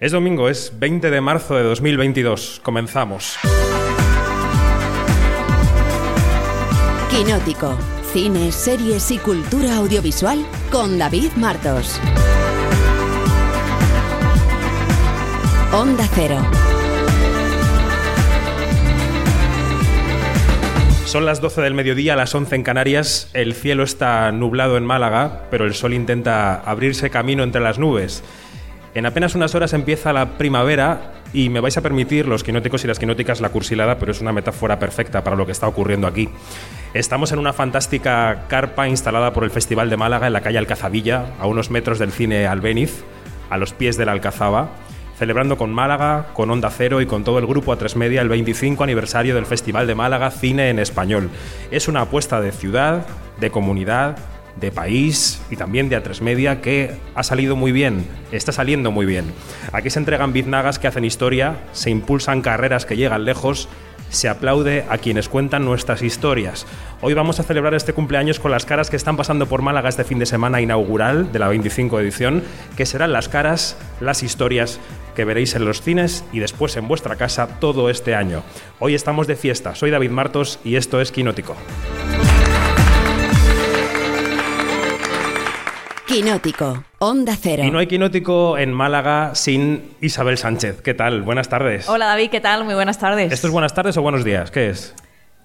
Es domingo, es 20 de marzo de 2022. Comenzamos. Quinótico. Cine, series y cultura audiovisual con David Martos. Onda Cero. Son las 12 del mediodía, las 11 en Canarias. El cielo está nublado en Málaga, pero el sol intenta abrirse camino entre las nubes. En apenas unas horas empieza la primavera y me vais a permitir, los quinóticos y las quinóticas, la cursilada, pero es una metáfora perfecta para lo que está ocurriendo aquí. Estamos en una fantástica carpa instalada por el Festival de Málaga en la calle Alcazabilla, a unos metros del cine Albéniz, a los pies de la Alcazaba, celebrando con Málaga, con Onda Cero y con todo el grupo A3 Media el 25 aniversario del Festival de Málaga Cine en Español. Es una apuesta de ciudad, de comunidad, de país y también de A3 Media que ha salido muy bien, está saliendo muy bien. Aquí se entregan biznagas que hacen historia, se impulsan carreras que llegan lejos, se aplaude a quienes cuentan nuestras historias. Hoy vamos a celebrar este cumpleaños con las caras que están pasando por Málaga este fin de semana inaugural de la 25 edición, que serán las caras, las historias que veréis en los cines y después en vuestra casa todo este año. Hoy estamos de fiesta, soy David Martos y esto es Quinótico. Quinótico. Onda Cero. Y no hay quinótico en Málaga sin Isabel Sánchez. ¿Qué tal? Buenas tardes. Hola David, ¿qué tal? Muy buenas tardes. ¿Esto es buenas tardes o buenos días? ¿Qué es?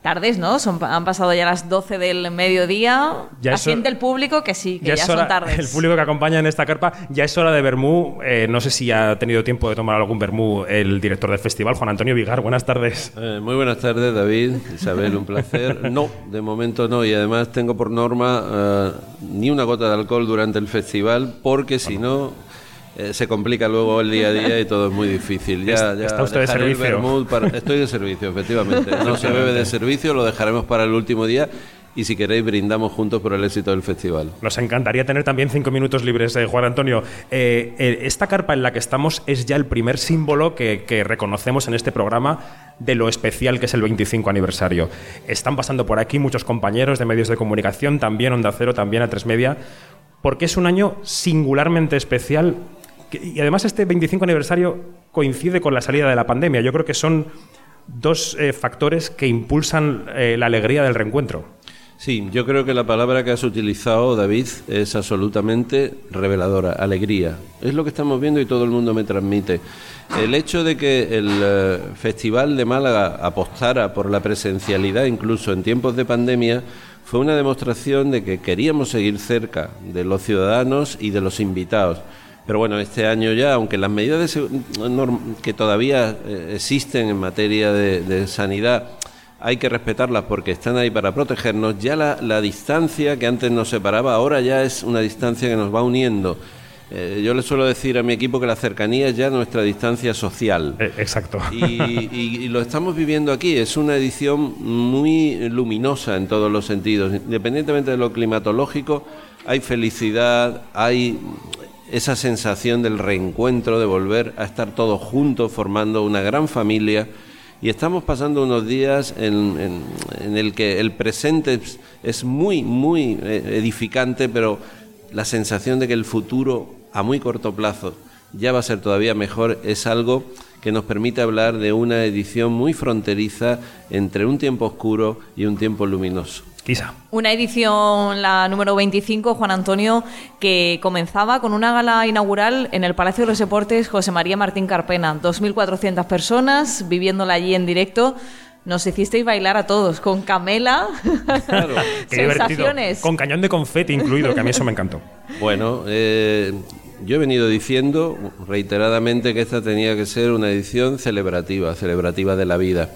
Tardes, ¿no? Son, han pasado ya las 12 del mediodía. Ya es Asiente hora- el público que sí, que ya, son hora- tardes. El público que acompaña en esta carpa, ya es hora de Bermú. Eh, no sé si ha tenido tiempo de tomar algún Bermú el director del festival, Juan Antonio Vigar. Buenas tardes. Eh, muy buenas tardes, David, Isabel, un placer. No, de momento no, y además tengo por norma eh, ni una gota de alcohol durante el festival, porque si no eh, se complica luego el día a día y todo es muy difícil. Ya, ya está usted de servicio. para- estoy de servicio, efectivamente. No se bebe de servicio, lo dejaremos para el último día y si queréis brindamos juntos por el éxito del festival. Nos encantaría tener también cinco minutos libres, eh, Juan Antonio. Eh, eh, esta carpa en la que estamos es ya el primer símbolo que, que reconocemos en este programa de lo especial que es el 25 aniversario. Están pasando por aquí muchos compañeros de medios de comunicación, también Onda Cero, también a Tres Media, porque es un año singularmente especial y además este 25 aniversario coincide con la salida de la pandemia. Yo creo que son dos eh, factores que impulsan eh, la alegría del reencuentro. Sí, yo creo que la palabra que has utilizado, David, es absolutamente reveladora, alegría. Es lo que estamos viendo y todo el mundo me transmite. El hecho de que el eh, Festival de Málaga apostara por la presencialidad, incluso en tiempos de pandemia, fue una demostración de que queríamos seguir cerca de los ciudadanos y de los invitados. Pero bueno, este año ya, aunque las medidas de que todavía eh, existen en materia de, de sanidad hay que respetarlas porque están ahí para protegernos, ya la, la distancia que antes nos separaba, ahora ya es una distancia que nos va uniendo. Eh, yo le suelo decir a mi equipo que la cercanía es ya nuestra distancia social. Eh, exacto. Y, y- y lo estamos viviendo aquí. Es una edición muy luminosa en todos los sentidos. Independientemente de lo climatológico, hay felicidad, hay esa sensación del reencuentro, de volver a estar todos juntos formando una gran familia. Y estamos pasando unos días en, el que el presente es, es muy, muy eh, edificante, pero la sensación de que el futuro a muy corto plazo ya va a ser todavía mejor es algo que nos permite hablar de una edición muy fronteriza entre un tiempo oscuro y un tiempo luminoso. Quizá. Una edición, la número 25, Juan Antonio, que comenzaba con una gala inaugural en el Palacio de los Deportes José María Martín Carpena. 2.400 personas viviéndola allí en directo. Nos hicisteis bailar a todos con Camela. Claro. Qué divertido. Sensaciones. Con cañón de confeti incluido, que a mí eso me encantó. Bueno, eh, yo he venido diciendo reiteradamente que esta tenía que ser una edición celebrativa, celebrativa de la vida.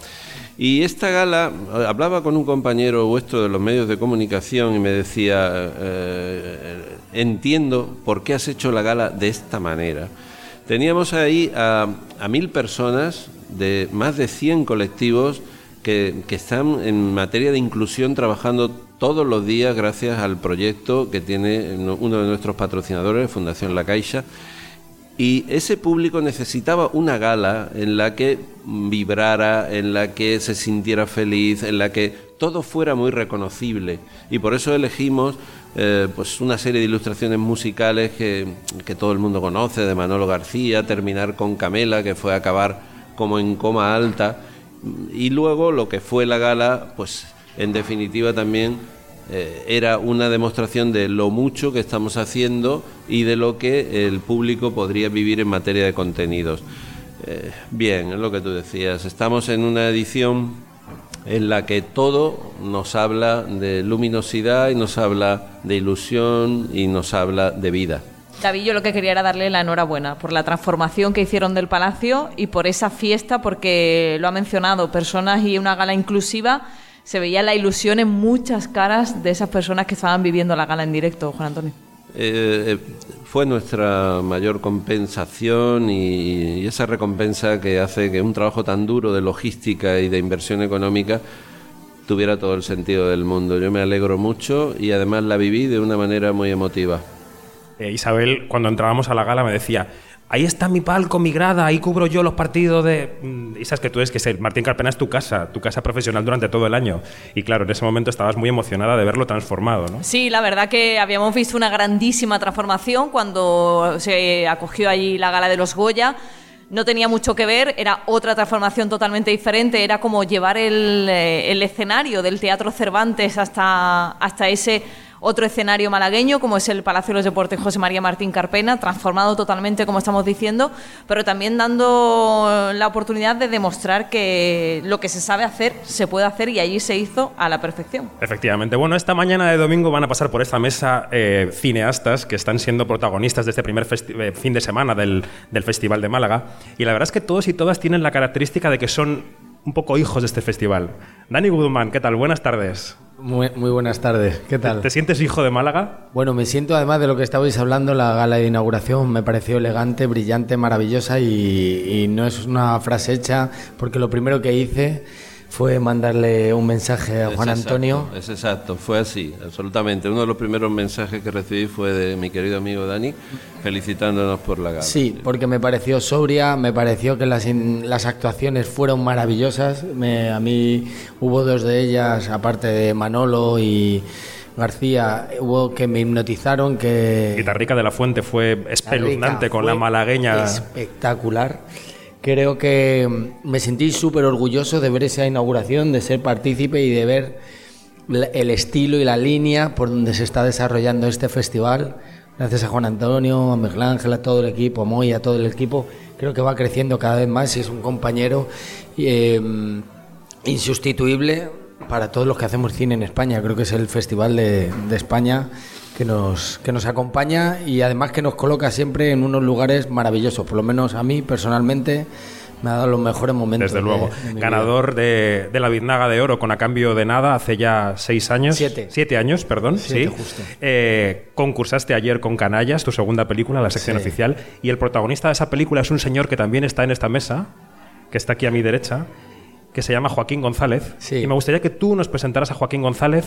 Y esta gala, eh, hablaba con un compañero vuestro de los medios de comunicación y me decía, eh, entiendo por qué has hecho la gala de esta manera. Teníamos ahí a, mil personas de más de 100 colectivos que, que están en materia de inclusión trabajando todos los días gracias al proyecto que tiene no- uno de nuestros patrocinadores, Fundación La Caixa. Y ese público necesitaba una gala en la que vibrara, en la que se sintiera feliz, en la que todo fuera muy reconocible. Y por eso elegimos eh, pues una serie de ilustraciones musicales que, que todo el mundo conoce, de Manolo García, terminar con Camela, que fue a acabar como en coma alta, y luego lo que fue la gala, pues en definitiva también eh, era una demostración de lo mucho que estamos haciendo y de lo que el público podría vivir en materia de contenidos. Eh, bien, es lo que tú decías, estamos en una edición en la que todo nos habla de luminosidad y nos habla de ilusión y nos habla de vida. David, yo lo que quería era darle la enhorabuena por la transformación que hicieron del palacio y por esa fiesta, porque lo ha mencionado, personas y una gala inclusiva se veía la ilusión en muchas caras de esas personas que estaban viviendo la gala en directo, Juan Antonio. Eh, eh, fue nuestra mayor compensación y, y, esa recompensa que hace que un trabajo tan duro de logística y de inversión económica tuviera todo el sentido del mundo. Yo me alegro mucho y además la viví de una manera muy emotiva. Eh, Isabel, cuando entrábamos a la gala, me decía, ahí está mi palco, mi grada, ahí cubro yo los partidos de... Mm, y sabes que tú es que el Martín Carpena es tu casa, tu casa profesional durante todo el año. Y claro, en ese momento estabas muy emocionada de verlo transformado, ¿no? Sí, la verdad que habíamos visto una grandísima transformación cuando se acogió allí la gala de los Goya. No tenía mucho que ver, era otra transformación totalmente diferente, era como llevar el, eh, el escenario del Teatro Cervantes hasta, hasta ese otro escenario malagueño, como es el Palacio de los Deportes José María Martín Carpena, transformado totalmente, como estamos diciendo, pero también dando la oportunidad de demostrar que lo que se sabe hacer se puede hacer y allí se hizo a la perfección. Efectivamente. Bueno, esta mañana de domingo van a pasar por esta mesa eh, cineastas que están siendo protagonistas de este primer eh, fin de semana del, Festival de Málaga. Y la verdad es que todos y todas tienen la característica de que son un poco hijos de este festival. Dani Guzmán, ¿qué tal? Buenas tardes. Muy, muy, buenas tardes, ¿qué tal? ¿Te, ¿Te, sientes hijo de Málaga? Bueno, me siento además de lo que estabais hablando, la gala de inauguración me pareció elegante, brillante, maravillosa y, y no es una frase hecha porque lo primero que hice fue mandarle un mensaje a Juan Antonio. Es exacto, fue así, absolutamente. Uno de los primeros mensajes que recibí fue de mi querido amigo Dani, felicitándonos por la gala. Sí, porque me pareció sobria, me pareció que las, las actuaciones fueron maravillosas. Me, a mí hubo dos de ellas, aparte de Manolo y García, hubo que me hipnotizaron, que... Guitarrica de la Fuente fue espeluznante con la malagueña. Espectacular. Creo que me sentí súper orgulloso de ver esa inauguración, de ser partícipe y de ver el estilo y la línea por donde se está desarrollando este festival. Gracias a Juan Antonio, a Miguel Ángel, a todo el equipo, a Moy, a todo el equipo. Creo que va creciendo cada vez más y es un compañero eh, insustituible para todos los que hacemos cine en España. Creo que es el festival de España que nos, que nos acompaña y además que nos coloca siempre en unos lugares maravillosos. Por lo menos a mí personalmente me ha dado los mejores momentos. Desde luego. De, de Ganador de, de, la Biznaga de Oro con a cambio de nada hace ya seis años. Siete. Siete años, perdón. Siete, sí. justo. Eh, concursaste ayer con Canallas, tu segunda película, la sección Sí. oficial. Y el protagonista de esa película es un señor que también está en esta mesa, que está aquí a mi derecha, que se llama Joaquín González. Sí. Y me gustaría que tú nos presentaras a Joaquín González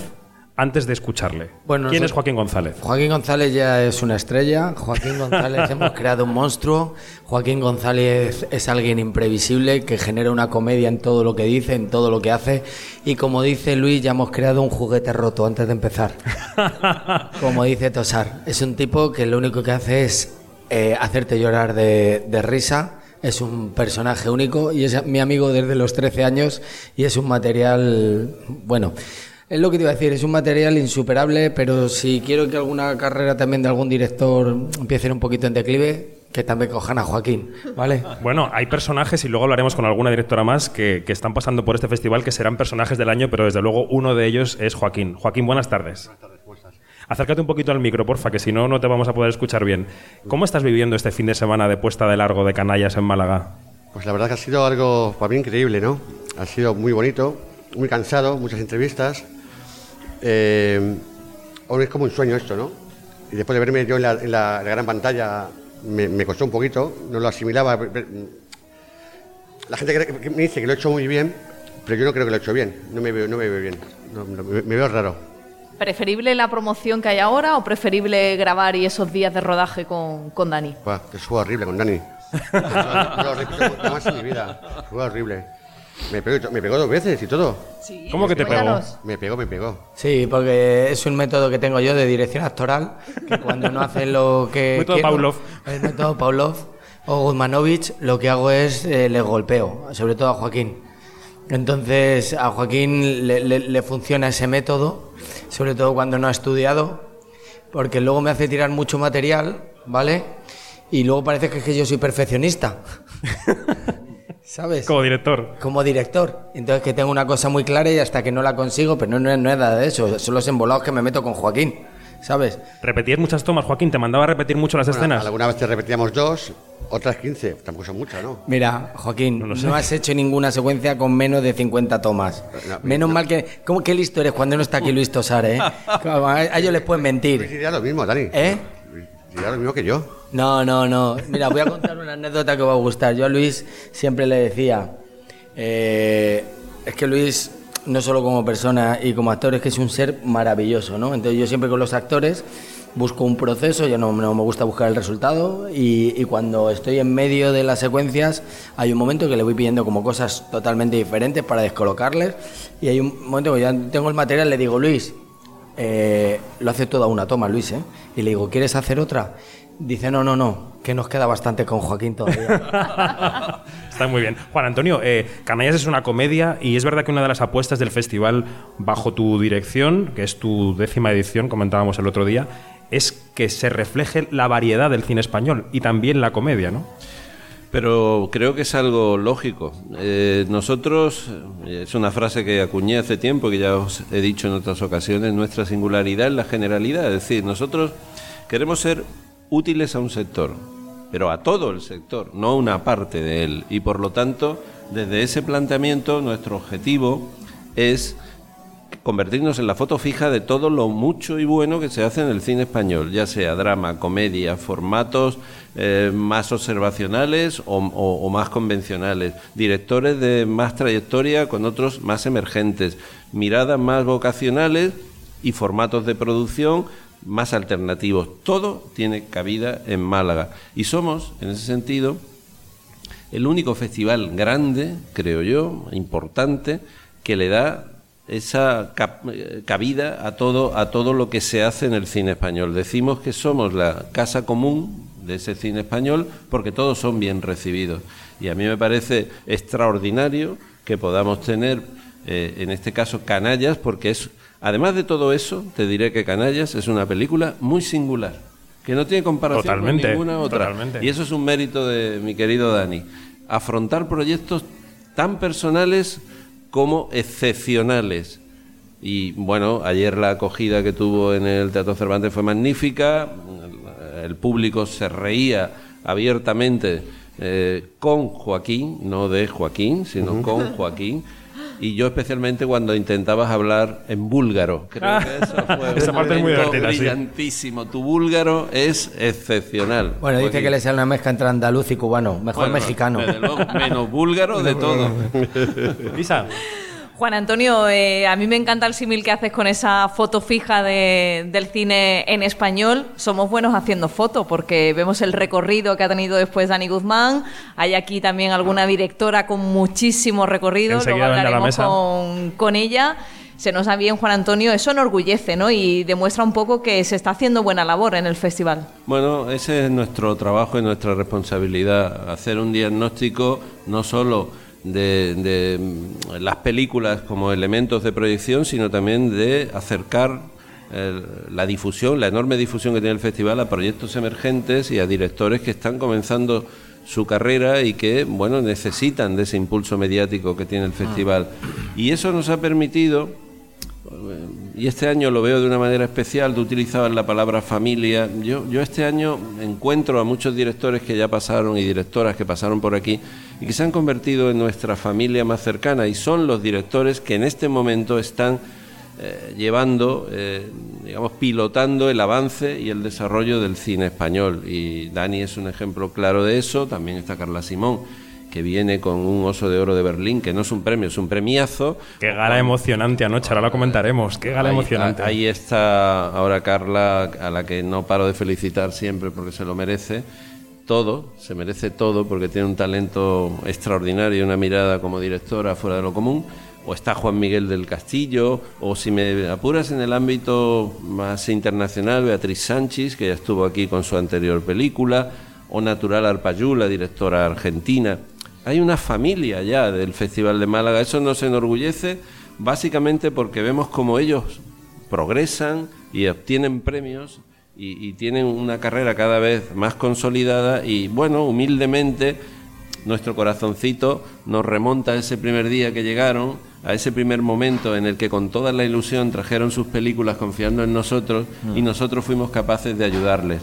antes de escucharle. Bueno, ¿Quién es Joaquín González? Joaquín González ya es una estrella. Joaquín González hemos creado un monstruo. Joaquín González es alguien imprevisible que genera una comedia en todo lo que dice, en todo lo que hace. Y como dice Luis, ya hemos creado un juguete roto antes de empezar. Como dice Tosar, es un tipo que lo único que hace es eh, hacerte llorar de, de risa. Es un personaje único y es mi amigo desde los 13 años y es un material, bueno, es lo que te iba a decir, es un material insuperable, pero si quiero que alguna carrera también de algún director empiece un poquito en declive, que también cojan a Joaquín, ¿vale? Bueno, hay personajes, y luego hablaremos con alguna directora más, que, que están pasando por este festival, que serán personajes del año, pero desde luego uno de ellos es Joaquín. Joaquín, buenas tardes. Buenas tardes, Acércate un poquito al micro, porfa, que si no, no te vamos a poder escuchar bien. ¿Cómo estás viviendo este fin de semana de puesta de largo de canallas en Málaga? Pues la verdad que ha sido algo para mí increíble, ¿no? Ha sido muy bonito, muy cansado, muchas entrevistas. Eh, ahora es como un sueño esto, ¿no? Y después de verme yo en la, en la- en la gran pantalla, me, me costó un poquito, no lo asimilaba. La gente que- me dice que lo he hecho muy bien, pero yo no creo que lo he hecho bien, no me veo, no me veo bien, No, no, me, me veo raro. ¿Preferible la promoción que hay ahora o preferible grabar y esos días de rodaje con, con Dani? Buah, que fue horrible con Dani. no nunca más en mi vida, fue horrible. Me pegó, me pegó dos veces y todo. ¿Cómo que te pegó? Me pegó, me pegó. Sí, porque es un método que tengo yo de dirección actoral, que cuando no hacen lo que Método quiero, Pavlov. El método Pavlov o Guzmanovich, lo que hago es eh, le golpeo, sobre todo a Joaquín. Entonces, a Joaquín le, le- le funciona ese método, sobre todo cuando no ha estudiado, porque luego me hace tirar mucho material, ¿vale? Y luego parece que, es que yo soy perfeccionista. ¿Sabes? Como director. como director. Entonces que tengo una cosa muy clara y hasta que no la consigo, pero no, no, es nada de eso, son los embolados que me meto con Joaquín, ¿sabes? Repetías muchas tomas, Joaquín. ¿Te mandaba a repetir mucho las Bueno, escenas? alguna vez te repetíamos dos, otras 15. Tampoco son muchas, ¿no? Mira, Joaquín, no, has hecho ninguna secuencia con menos de 50 tomas. No, Menos no. mal que... ¿Cómo que listo eres cuando no está aquí Luis Tosar, eh? A ellos les pueden mentir. diría lo mismo, Dani. ¿Eh? Diría lo mismo que yo. No, no, no. Mira, voy a contar una anécdota que va a gustar. Yo a Luis siempre le decía, eh, es que Luis, no solo como persona y como actor, es que es un ser maravilloso, ¿no? Entonces yo siempre con los actores busco un proceso, yo no, me gusta buscar el resultado y, y cuando estoy en medio de las secuencias hay un momento que le voy pidiendo como cosas totalmente diferentes para descolocarles y hay un momento que ya tengo el material, le digo, Luis, eh, lo hace toda una toma, Luis, ¿eh? Y le digo, ¿quieres hacer otra? Dice, no, no, no, que nos queda bastante con Joaquín todavía. Está muy bien. Juan Antonio, eh, Canallas es una comedia y es verdad que una de las apuestas del festival bajo tu dirección, que es tu décima edición, comentábamos el otro día, es que se refleje la variedad del cine español y también la comedia, ¿no? Pero creo que es algo lógico. Eh, nosotros, eh, es una frase que acuñé hace tiempo, que ya os he dicho en otras ocasiones, nuestra singularidad es la generalidad. Es decir, nosotros queremos ser útiles a un sector, pero a todo el sector, no a una parte de él. Y por lo tanto, desde ese planteamiento, nuestro objetivo es convertirnos en la foto fija de todo lo mucho y bueno que se hace en el cine español, ya sea drama, comedia, formatos eh, más observacionales o, o- o más convencionales, directores de más trayectoria con otros más emergentes, miradas más vocacionales y formatos de producción más alternativos. Todo tiene cabida en Málaga y somos, en ese sentido, el único festival grande, creo yo, importante, que le da esa eh, cabida a todo, a todo lo que se hace en el cine español. Decimos que somos la casa común de ese cine español porque todos son bien recibidos. Y a mí me parece extraordinario que podamos tener, eh, en este caso, Canallas, porque es, además de todo eso, te diré que Canallas es una película muy singular, que no tiene comparación Totalmente, con ninguna otra. totalmente. Y eso es un mérito de mi querido Dani. Afrontar proyectos tan personales como excepcionales. Y bueno, ayer la acogida que tuvo en el Teatro Cervantes fue magnífica. El público se reía abiertamente eh, con Joaquín, no de Joaquín, sino con Joaquín. Y yo especialmente cuando intentabas hablar en búlgaro. Creo que eso fue Esa un parte es muy sí. brillantísimo. Tu búlgaro es excepcional. Bueno, dice que le sale una mezcla entre andaluz y cubano, mejor Bueno, mexicano. desde luego, menos búlgaro de todo. Lisa, Juan Antonio, eh, a mí me encanta el símil que haces con esa foto fija de- del cine en español. Somos buenos haciendo fotos porque vemos el recorrido que ha tenido después Dani Guzmán. Hay aquí también alguna directora con muchísimo recorrido. Enseguida Luego la hablaremos mesa. con, con ella. Se nos da bien, Juan Antonio. Eso enorgullece ¿no? y demuestra un poco que se está haciendo buena labor en el festival. Bueno, ese es nuestro trabajo y nuestra responsabilidad, hacer un diagnóstico no solo de, de, mm, las películas como elementos de proyección, sino también de acercar el- la difusión, la enorme difusión que tiene el festival a proyectos emergentes y a directores que están comenzando su carrera y que, bueno, necesitan de ese impulso mediático que tiene el festival. Y eso nos ha permitido y este año lo veo de una manera especial, tú utilizabas la palabra familia. Yo, yo este año encuentro a muchos directores que ya pasaron y directoras que pasaron por aquí y que se han convertido en nuestra familia más cercana y son los directores que en este momento están eh, llevando, eh, digamos, pilotando el avance y el desarrollo del cine español. Y Dani es un ejemplo claro de eso, también está Carla Simón que viene con un oso de oro de Berlín, que no es un premio, es un premiazo. qué gala emocionante anoche, ahora lo comentaremos. Qué gala Ahí- emocionante. Ahí está ahora Carla, a la que no paro de felicitar siempre porque se lo merece. todo, se merece todo porque tiene un talento extraordinario y una mirada como directora fuera de lo común. O está Juan Miguel del Castillo, o si me apuras en el ámbito más internacional, Beatriz Sánchez, que ya estuvo aquí con su anterior película, o Natural Arpayú, la directora argentina. Hay una familia ya del Festival de Málaga, eso nos enorgullece básicamente porque vemos como ellos progresan y obtienen premios y, tienen una carrera cada vez más consolidada y bueno, humildemente nuestro corazoncito nos remonta a ese primer día que llegaron, a ese primer momento en el que con toda la ilusión trajeron sus películas confiando en nosotros y mm. nosotros fuimos capaces de ayudarles.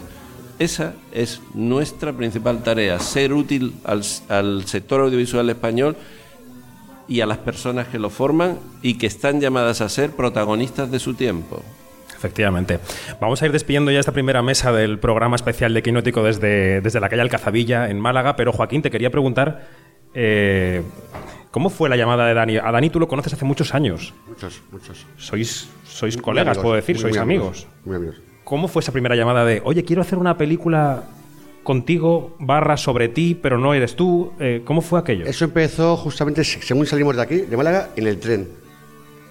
Esa es nuestra principal tarea, ser útil al, al sector audiovisual español y a las personas que lo forman y que están llamadas a ser protagonistas de su tiempo. Efectivamente. Vamos a ir despidiendo ya esta primera mesa del programa especial de Quinótico desde, desde la calle Alcazabilla, en Málaga. Pero Joaquín, te quería preguntar, eh, ¿cómo fue la llamada de Dani? A Dani tú lo conoces hace muchos años. Muchos, muchos. Sois, sois colegas, puedo decir, sois amigos. Muy amigos. ¿Cómo fue esa primera llamada de, oye, quiero hacer una película contigo, barra sobre ti, pero no eres tú? Eh, ¿Cómo fue aquello? Eso empezó justamente según salimos de aquí, de Málaga, en el tren.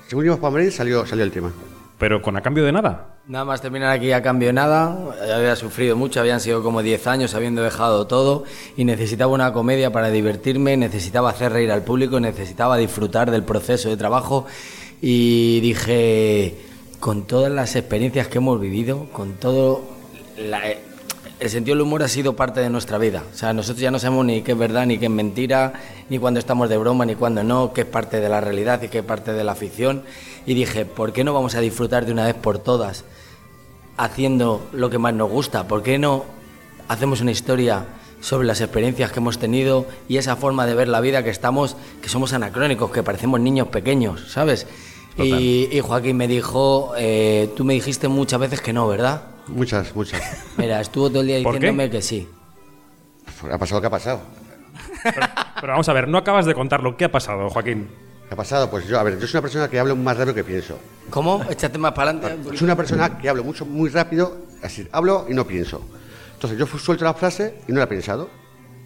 Según íbamos para Madrid, salió, salió el tema. Pero con a cambio de nada. Nada más terminar aquí a cambio de nada. Había sufrido mucho, habían sido como 10 años habiendo dejado todo y necesitaba una comedia para divertirme, necesitaba hacer reír al público, necesitaba disfrutar del proceso de trabajo y dije, con todas las experiencias que hemos vivido, con todo... el sentido del humor ha sido parte de nuestra vida. O sea, nosotros ya no sabemos ni qué es verdad, ni qué es mentira, ni cuando estamos de broma, ni cuando no, qué es parte de la realidad y qué es parte de la ficción y dije, ¿por qué no vamos a disfrutar de una vez por todas haciendo lo que más nos gusta? ¿Por qué no hacemos una historia sobre las experiencias que hemos tenido y esa forma de ver la vida que estamos, que somos anacrónicos, que parecemos niños pequeños, ¿sabes? Y, Joaquín me dijo, eh, tú me dijiste muchas veces que no, ¿verdad? Muchas, muchas. Mira, estuvo todo el día diciéndome que sí. Ha pasado lo que ha pasado. pero, vamos a ver, no acabas de contarlo. ¿Qué ha pasado, Joaquín? ¿Qué ha pasado? Pues yo, a ver, yo soy una persona que hablo más rápido que pienso. ¿Cómo? Échate más para adelante. Soy una persona que hablo mucho, muy rápido, así, hablo y no pienso. Entonces yo suelto la frase y no la he pensado.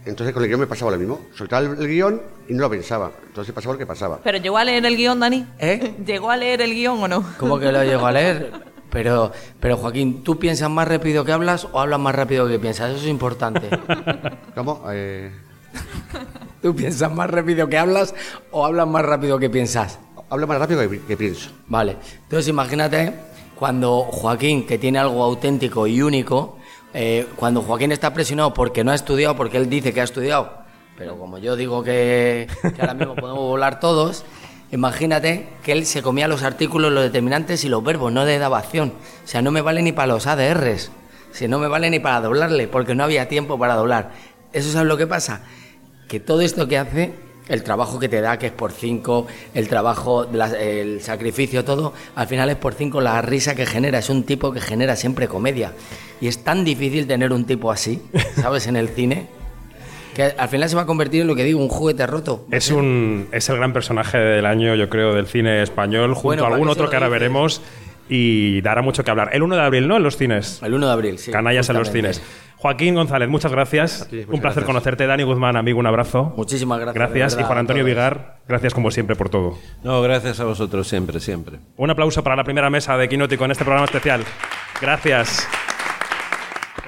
Entonces con el guion me pasaba lo mismo. Soltaba el, guion y no lo pensaba. Entonces pasaba lo que pasaba. ¿Pero llegó a leer el guion, Dani? ¿Eh? ¿Llegó a leer el guion o no? ¿Cómo que lo llegó a leer? Pero, pero Joaquín, ¿tú piensas más rápido que hablas o hablas más rápido que piensas? Eso es importante. ¿Cómo? Eh... ¿Tú piensas más rápido que hablas o hablas más rápido que piensas? Hablo más rápido que, pienso. Vale. Entonces imagínate cuando Joaquín, que tiene algo auténtico y único, eh, cuando Joaquín está presionado porque no ha estudiado, porque él dice que ha estudiado, pero como yo digo que, ahora mismo podemos volar todos, imagínate que él se comía los artículos, los determinantes y los verbos, no le daba acción. O sea, no me vale ni para los ADRs, si no me vale ni para doblarle, porque no había tiempo para doblar. ¿Eso es lo que pasa? que todo esto que hace, el trabajo que te da, que es por cinco, el trabajo, el sacrificio, todo, al final es por cinco la risa que genera. Es un tipo que genera siempre comedia. Y es tan difícil tener un tipo así, ¿sabes? En el cine. Que al final se va a convertir en lo que digo, un juguete roto. Es, un, es el gran personaje del año, yo creo, del cine español, junto a algún otro que ahora veremos y dará mucho que hablar. El 1 de abril, ¿no? En los cines. El 1 de abril, sí. Canallas en los cines. Joaquín González, muchas gracias. un placer conocerte. Dani Guzmán, amigo, un abrazo. Muchísimas gracias. Gracias. y Juan Antonio Vigar, gracias como siempre por todo. No, gracias a vosotros siempre, siempre. Un aplauso para la primera mesa de Quinótico en este programa especial. Gracias.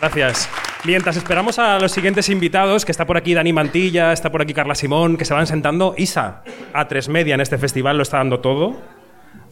Gracias. Mientras esperamos a los siguientes invitados, que está por aquí Dani Mantilla, está por aquí Carla Simón, que se van sentando, Isa, a tres media en este festival lo está dando todo.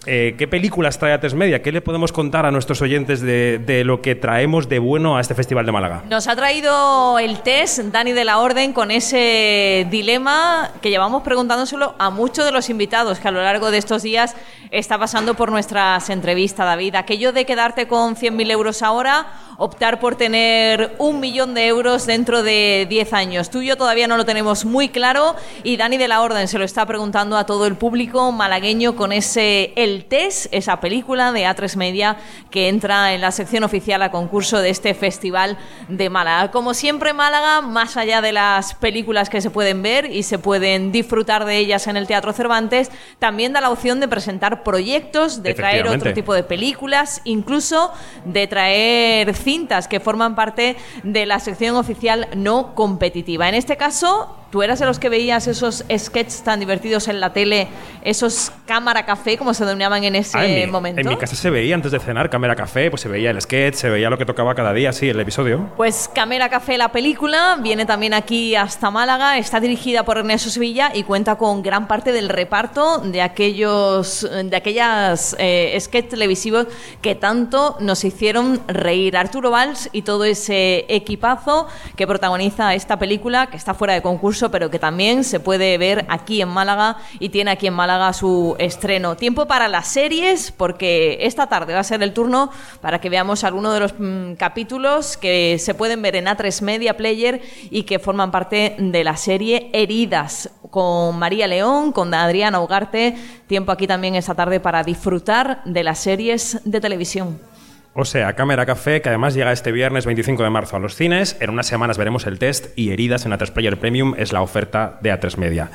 Eh, ¿Qué películas trae a Media? ¿Qué le podemos contar a nuestros oyentes de, lo que traemos de bueno a este Festival de Málaga? Nos ha traído el test Dani de la Orden con ese dilema que llevamos preguntándoselo a muchos de los invitados que a lo largo de estos días está pasando por nuestras entrevistas, David. Aquello de quedarte con 100.000 euros ahora, optar por tener un millón de euros dentro de 10 años. Tú y yo todavía no lo tenemos muy claro y Dani de la Orden se lo está preguntando a todo el público malagueño con ese el test, esa película de A3 Media que entra en la sección oficial a concurso de este festival de Málaga. Como siempre, Málaga, más allá de las películas que se pueden ver y se pueden disfrutar de ellas en el Teatro Cervantes, también da la opción de presentar proyectos, de traer otro tipo de películas, incluso de traer cintas que forman parte de la sección oficial no competitiva. En este caso, ¿Tú eras de los que veías esos sketches tan divertidos en la tele, esos cámara café, como se denominaban en ese Ah, en mi- momento? En mi casa se veía antes de cenar cámara café, pues se veía el sketch, se veía lo que tocaba cada día, sí, el episodio. Pues Camera Café, la película, viene también aquí hasta Málaga, está dirigida por Ernesto Sevilla y cuenta con gran parte del reparto de aquellos de aquellas eh, sketches televisivos que tanto nos hicieron reír. Arturo Valls y todo ese equipazo que protagoniza esta película, que está fuera de concurso, pero que también se puede ver aquí en Málaga y tiene aquí en Málaga su estreno. Tiempo para las series, porque esta tarde va a ser el turno para que veamos alguno de los mm, capítulos que se pueden ver en A3 Media Player y que forman parte de la serie Heridas, con María León, con Adriana Ugarte. Tiempo aquí también esta tarde para disfrutar de las series de televisión. O sea, Cámara Café, que además llega este viernes 25 de marzo a los cines. En unas semanas veremos el test y Heridas en A3 Player Premium es la oferta de A3 Media.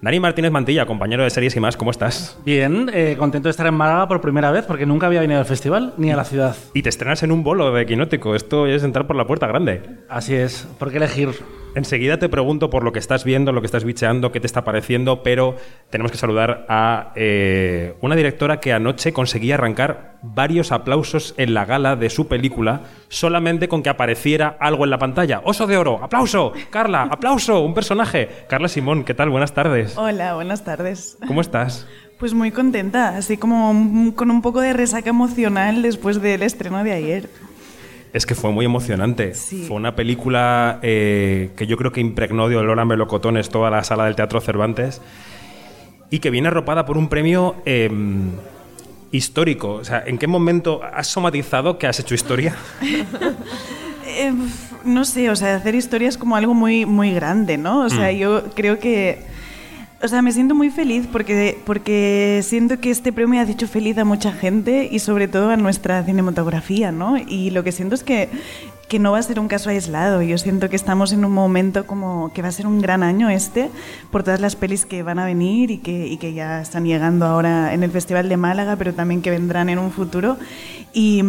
Dani Martínez Mantilla, compañero de series y más, ¿cómo estás? Bien, eh, contento de estar en Málaga por primera vez porque nunca había venido al festival ni a la ciudad. Y te estrenas en un bolo de Quinótico. Esto es entrar por la puerta grande. Así es, ¿por qué elegir? Enseguida te pregunto por lo que estás viendo, lo que estás bicheando, qué te está pareciendo, pero tenemos que saludar a eh, una directora que anoche conseguía arrancar varios aplausos en la gala de su película solamente con que apareciera algo en la pantalla. ¡Oso de oro! ¡Aplauso! ¡Carla! ¡Aplauso! Un personaje. Carla Simón, ¿qué tal? Buenas tardes. Hola, buenas tardes. ¿Cómo estás? Pues muy contenta, así como un- con un poco de resaca emocional después del estreno de ayer. Es que fue muy emocionante. Sí. Fue una película eh, que yo creo que impregnó de olor a melocotones toda la sala del Teatro Cervantes y que viene arropada por un premio eh, histórico. O sea, ¿en qué momento has somatizado que has hecho historia? Eh, no sé, o sea, hacer historia es como algo muy, muy grande, ¿no? O sea, yo creo que... O sea, me siento muy feliz porque, porque siento que este premio ha hecho feliz a mucha gente y sobre todo a nuestra cinematografía, ¿no? Y lo que siento es que, que no va a ser un caso aislado. Yo siento que estamos en un momento como que va a ser un gran año este por todas las pelis que van a venir y que, y que ya están llegando ahora en el Festival de Málaga, pero también que vendrán en un futuro. Y...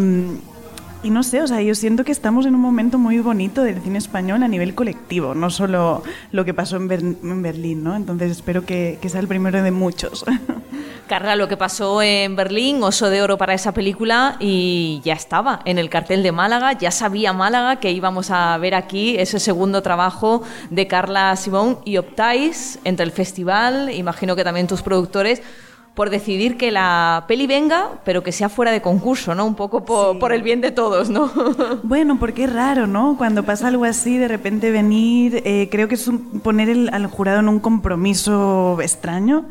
y no sé, o sea, yo siento que estamos en un momento muy bonito del cine español a nivel colectivo, no solo lo que pasó en, Ber- en Berlín, ¿no? Entonces espero que, que sea el primero de muchos. Carla, lo que pasó en Berlín, Oso de Oro para esa película y ya estaba en el cartel de Málaga, ya sabía Málaga que íbamos a ver aquí ese segundo trabajo de Carla Simón y optáis entre el festival, imagino que también tus productores, por decidir que la peli venga, pero que sea fuera de concurso, ¿no? Un poco por, por el bien de todos, ¿no? Bueno, porque es raro, ¿no? Cuando pasa algo así, de repente venir, eh, creo que es un- poner el- al jurado en un compromiso extraño.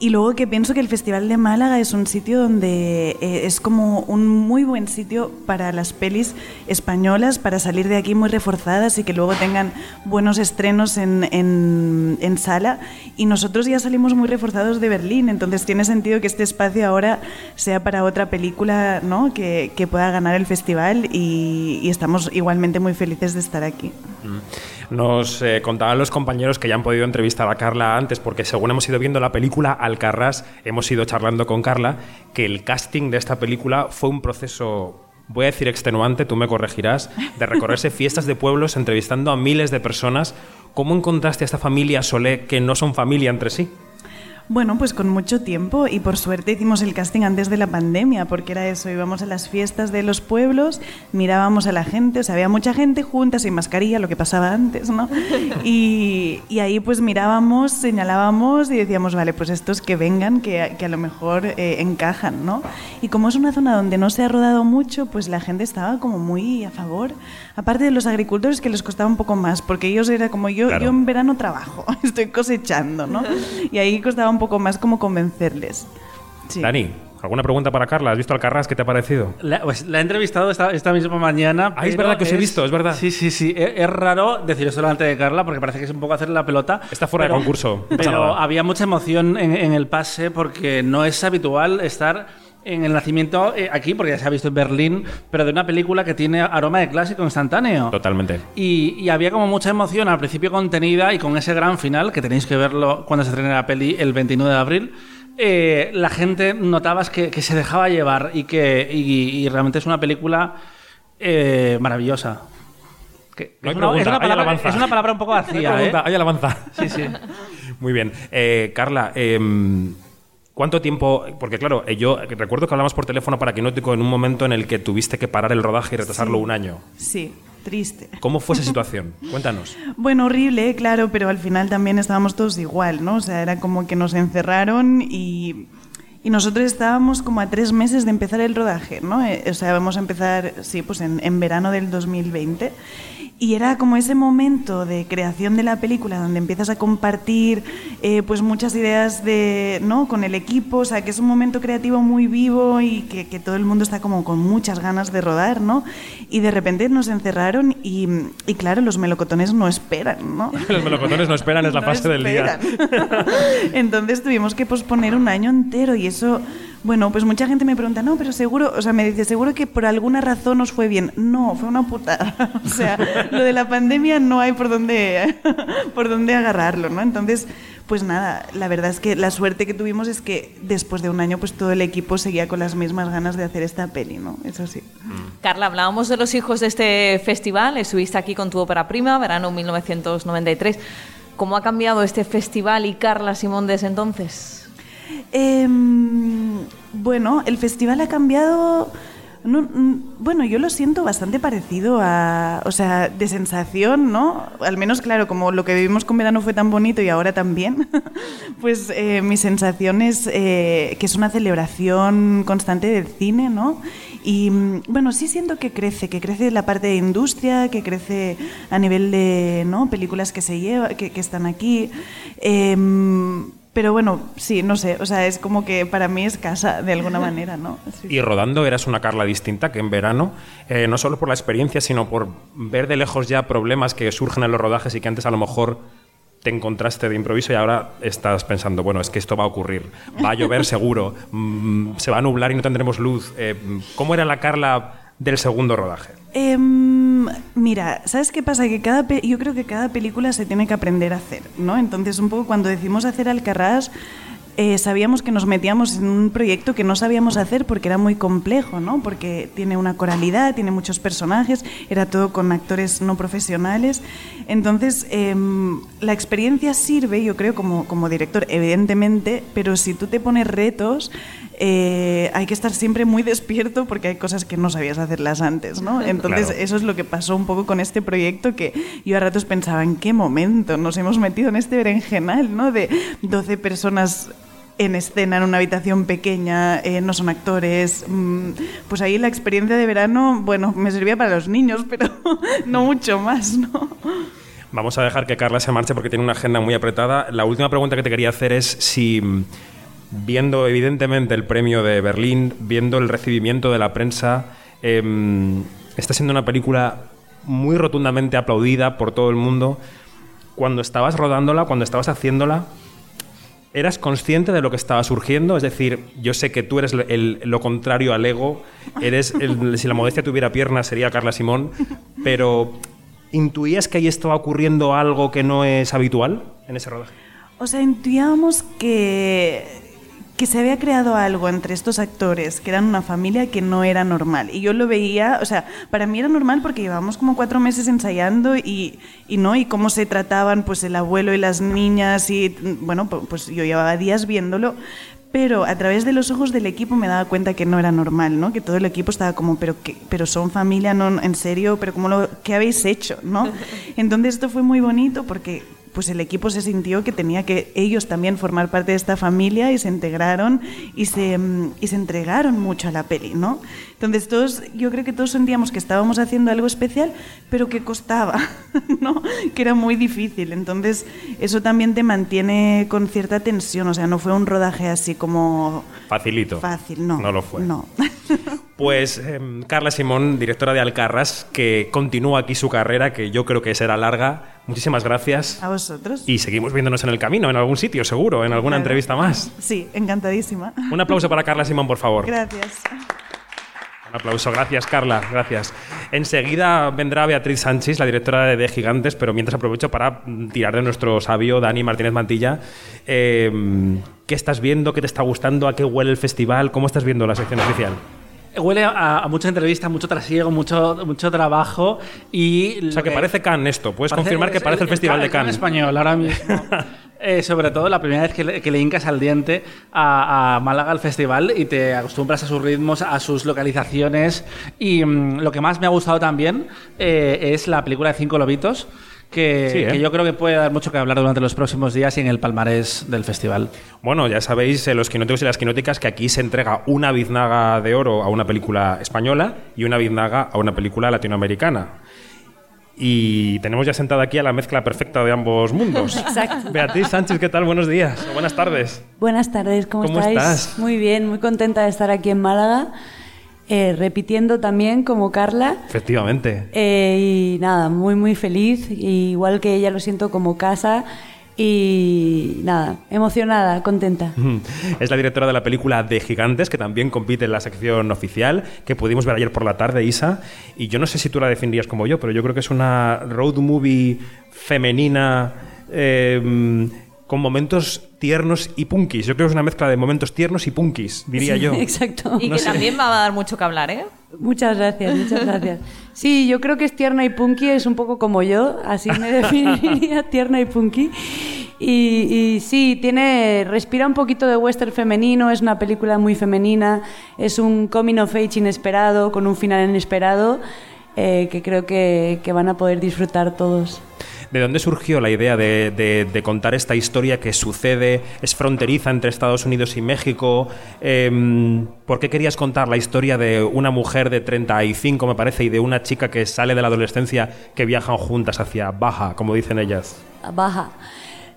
Y luego que pienso que el Festival de Málaga es un sitio donde eh, es como un muy buen sitio para las pelis españolas, para salir de aquí muy reforzadas y que luego tengan buenos estrenos en, en- en sala. Y nosotros ya salimos muy reforzados de Berlín, entonces tiene sentido que este espacio ahora sea para otra película ¿no? que, que pueda ganar el festival y, y estamos igualmente muy felices de estar aquí. Nos eh, contaban los compañeros que ya han podido entrevistar a Carla antes, porque según hemos ido viendo la película Alcarrás, hemos ido charlando con Carla, que el casting de esta película fue un proceso, voy a decir extenuante, tú me corregirás, de recorrerse fiestas de pueblos entrevistando a miles de personas. ¿Cómo encontraste a esta familia Solé que no son familia entre sí? Bueno, pues con mucho tiempo y por suerte hicimos el casting antes de la pandemia, porque era eso, íbamos a las fiestas de los pueblos, mirábamos a la gente, o sea, había mucha gente junta, sin mascarilla, lo que pasaba antes, ¿no? Y, y ahí pues mirábamos, señalábamos y decíamos, vale, pues estos que vengan, que, a- que a lo mejor eh, encajan, ¿no? Y como es una zona donde no se ha rodado mucho, pues la gente estaba como muy a favor. Aparte de los agricultores que les costaba un poco más, porque ellos era como yo, Claro. yo en verano trabajo, estoy cosechando, ¿no? Y ahí costaba un poco más como convencerles. Sí. Dani, ¿alguna pregunta para Carla? ¿Has visto Alcarrás? ¿Qué te ha parecido? La, pues, la he entrevistado esta, esta misma mañana. Ah, es verdad que os he visto, es verdad. Sí, sí, sí. Es, es raro decir esto delante de Carla porque parece que es un poco hacer la pelota. Está fuera de pero- concurso, no pasa Pero había mucha emoción en, en el pase porque no es habitual estar en el nacimiento eh, aquí, porque ya se ha visto en Berlín, pero de una película que tiene aroma de clásico instantáneo. Totalmente. Y, y había como mucha emoción al principio contenida y con ese gran final, que tenéis que verlo cuando se estrene la peli el 29 de abril, eh, la gente notabas que, que se dejaba llevar y que y, y realmente es una película Eh, maravillosa. Que- No hay es, una, es pregunta, una hay palabra, alabanza. es una palabra un poco Hay vacía, ¿eh? alabanza, hay alabanza. Sí, sí. Muy bien. Eh, Carla, em, ¿cuánto tiempo? Porque claro, eh, yo recuerdo que hablamos por teléfono para Quinótico en un momento en el que tuviste que parar el rodaje y retrasarlo Sí. un año. Sí, triste. ¿Cómo fue esa situación? Cuéntanos. Bueno, horrible, claro, pero al final también estábamos todos igual, ¿no? O sea, era como que nos encerraron y, y nosotros estábamos como a tres meses de empezar el rodaje, ¿no? Eh, O sea, vamos a empezar, sí, pues en, en verano del 2020. Y era como ese momento de creación de la película donde empiezas a compartir eh, pues muchas ideas de, ¿no? con el equipo, o sea, que es un momento creativo muy vivo y que, que todo el mundo está como con muchas ganas de rodar, ¿no? Y de repente nos encerraron y, y claro, los melocotones no esperan, ¿no? Los melocotones no esperan, es la No fase del día. Entonces tuvimos que posponer un año entero y eso, bueno, pues mucha gente me pregunta, no, pero seguro, o sea, me dice, seguro que por alguna razón nos fue bien. No, fue una putada. O sea, lo de la pandemia no hay por dónde, por dónde agarrarlo, ¿no? Entonces, pues nada, la verdad es que la suerte que tuvimos es que después de un año, pues todo el equipo seguía con las mismas ganas de hacer esta peli, ¿no? Eso sí. Carla, hablábamos de los hijos de este festival. Estuviste aquí con tu ópera prima, verano 1993. ¿Cómo ha cambiado este festival y Carla Simón desde entonces? Em, bueno, el festival ha cambiado. no, bueno, yo lo siento bastante parecido a. O sea, de sensación, ¿no? Al menos, claro, como lo que vivimos con verano fue tan bonito y ahora también, pues eh, mi sensación es eh, que es una celebración constante del cine, ¿no? Y mm, bueno, sí siento que crece, que crece la parte de industria, que crece a nivel de ¿no? películas que se lleva, que, que están aquí. Em, pero bueno, sí, no sé, o sea, es como que para mí es casa de alguna manera, ¿no? Sí. Y rodando eras una Carla distinta que en verano, eh, no solo por la experiencia, sino por ver de lejos ya problemas que surgen en los rodajes y que antes a lo mejor te encontraste de improviso y ahora estás pensando, bueno, es que esto va a ocurrir, va a llover seguro, mm, se va a nublar y no tendremos luz. Eh, ¿Cómo era la Carla del segundo rodaje? Em, mira, ¿sabes qué pasa? Que cada pe- yo creo que cada película se tiene que aprender a hacer, ¿no? Entonces, un poco cuando decimos hacer Alcarrás, eh, sabíamos que nos metíamos en un proyecto que no sabíamos hacer porque era muy complejo, ¿no? Porque tiene una coralidad, tiene muchos personajes, era todo con actores no profesionales. Entonces, em, la experiencia sirve, yo creo, como, como director, evidentemente, pero si tú te pones retos, eh, hay que estar siempre muy despierto porque hay cosas que no sabías hacerlas antes, ¿no? Entonces, Claro. eso es lo que pasó un poco con este proyecto que yo a ratos pensaba, ¿en qué momento nos hemos metido en este berenjenal, ¿no? De 12 personas en escena en una habitación pequeña, eh, no son actores. mm, pues ahí la experiencia de verano, bueno, me servía para los niños, pero no mucho más, ¿no? Vamos a dejar que Carla se marche porque tiene una agenda muy apretada. La última pregunta que te quería hacer es si, viendo evidentemente el premio de Berlín, viendo el recibimiento de la prensa, em, está siendo una película muy rotundamente aplaudida por todo el mundo. Cuando estabas rodándola, cuando estabas haciéndola, ¿Eras consciente de lo que estaba surgiendo? Es decir, yo sé que tú eres el- lo contrario al ego, eres si la modestia tuviera piernas sería Carla Simón, pero ¿intuías que ahí estaba ocurriendo algo que no es habitual en ese rodaje? O sea, intuíamos que, que se había creado algo entre estos actores, que eran una familia que no era normal. Y yo lo veía, o sea, para mí era normal porque llevábamos como cuatro meses ensayando y, y no, y cómo se trataban pues el abuelo y las niñas y bueno, pu- pues yo llevaba días viéndolo. Pero a través de los ojos del equipo me daba cuenta que no era normal, ¿no? Que todo el equipo estaba como, pero qué, pero son familia, no, en serio, pero cómo lo, ¿qué habéis hecho, no? Entonces esto fue muy bonito porque pues el equipo se sintió que tenía que ellos también formar parte de esta familia y se integraron y se, mm, y se entregaron mucho a la peli, ¿no? Entonces todos, yo creo que todos sentíamos que estábamos haciendo algo especial, pero que costaba, ¿no? Que era muy difícil. Entonces eso también te mantiene con cierta tensión, o sea, no fue un rodaje así como Facilito. fácil, no. No lo fue. No. Pues em, Carla Simón, directora de Alcarras, que continúa aquí su carrera, que yo creo que será larga. Muchísimas gracias. A vosotros. Y seguimos viéndonos en el camino, en algún sitio, seguro, en alguna Claro. entrevista más. Sí, encantadísima. Un aplauso para Carla Simón, por favor. Gracias. Un aplauso, gracias Carla, gracias. Enseguida vendrá Beatriz Sánchez, la directora de, de Gigantes, pero mientras aprovecho para tirar de nuestro sabio Dani Martínez Mantilla. Eh, ¿Qué estás viendo? ¿Qué te está gustando? ¿A qué huele el festival? ¿Cómo estás viendo la sección oficial? Huele a, a mucha entrevista, mucho trasiego, mucho, mucho trabajo y... O sea, lo que parece Cannes esto. Puedes confirmar que parece el, Festival de Cannes. español ahora mismo. Eh, sobre todo la primera vez que le, que le hincas al diente a, a Málaga al festival y te acostumbras a sus ritmos, a sus localizaciones. Y mm, lo que más me ha gustado también eh, es la película de Cinco Lobitos. Que, Sí, ¿eh? que yo creo que puede dar mucho que hablar durante los próximos días y en el palmarés del festival. Bueno, ya sabéis, eh, los quinóticos y las quinóticas, que aquí se entrega una biznaga de oro a una película española y una biznaga a una película latinoamericana. Y tenemos ya sentada aquí a la mezcla perfecta de ambos mundos. Exacto. Beatriz Sánchez, ¿qué tal? Buenos días. Buenas tardes. Buenas tardes, ¿cómo, ¿Cómo estáis? estás? Muy bien, muy contenta de estar aquí en Málaga, eh, repitiendo también como Carla. Efectivamente. Eh, y nada, muy, muy feliz, y igual que ella lo siento como casa. Y nada, emocionada, contenta. Es la directora de la película De Gigantes, que también compite en la sección oficial, que pudimos ver ayer por la tarde, Isa. Y yo no sé si tú la definirías como yo, pero yo creo que es una road movie femenina eh, con momentos tiernos y punkis. Yo creo que es una mezcla de momentos tiernos y punkis, diría Sí, yo. Exacto. Y que también va a dar mucho que hablar, ¿eh? Muchas gracias, muchas gracias. Sí, yo creo que es tierna y punky, es un poco como yo, así me definiría, tierna y punky. Y, y sí, tiene, respira un poquito de western femenino, es una película muy femenina, es un coming of age inesperado, con un final inesperado, eh, que creo que, que van a poder disfrutar todos. ¿De dónde surgió la idea de, contar esta historia que sucede, es fronteriza entre Estados Unidos y México? Em, ¿Por qué querías contar la historia de una mujer de 35, me parece, y de una chica que sale de la adolescencia que viajan juntas hacia Baja, como dicen ellas? Baja.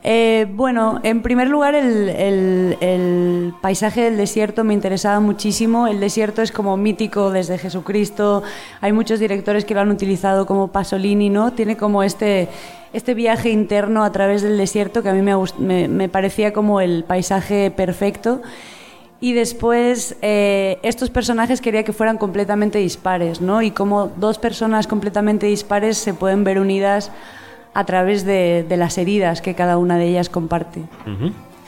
Eh, bueno, en primer lugar el, paisaje del desierto me interesaba muchísimo. El desierto es como mítico desde Jesucristo. Hay muchos directores que lo han utilizado como Pasolini, ¿no? Tiene como este, este viaje interno a través del desierto que a mí me parecía como el paisaje perfecto. Y después eh, estos personajes quería que fueran completamente dispares, ¿no? Y como dos personas completamente dispares se pueden ver unidas a través de, de las heridas que cada una de ellas comparte.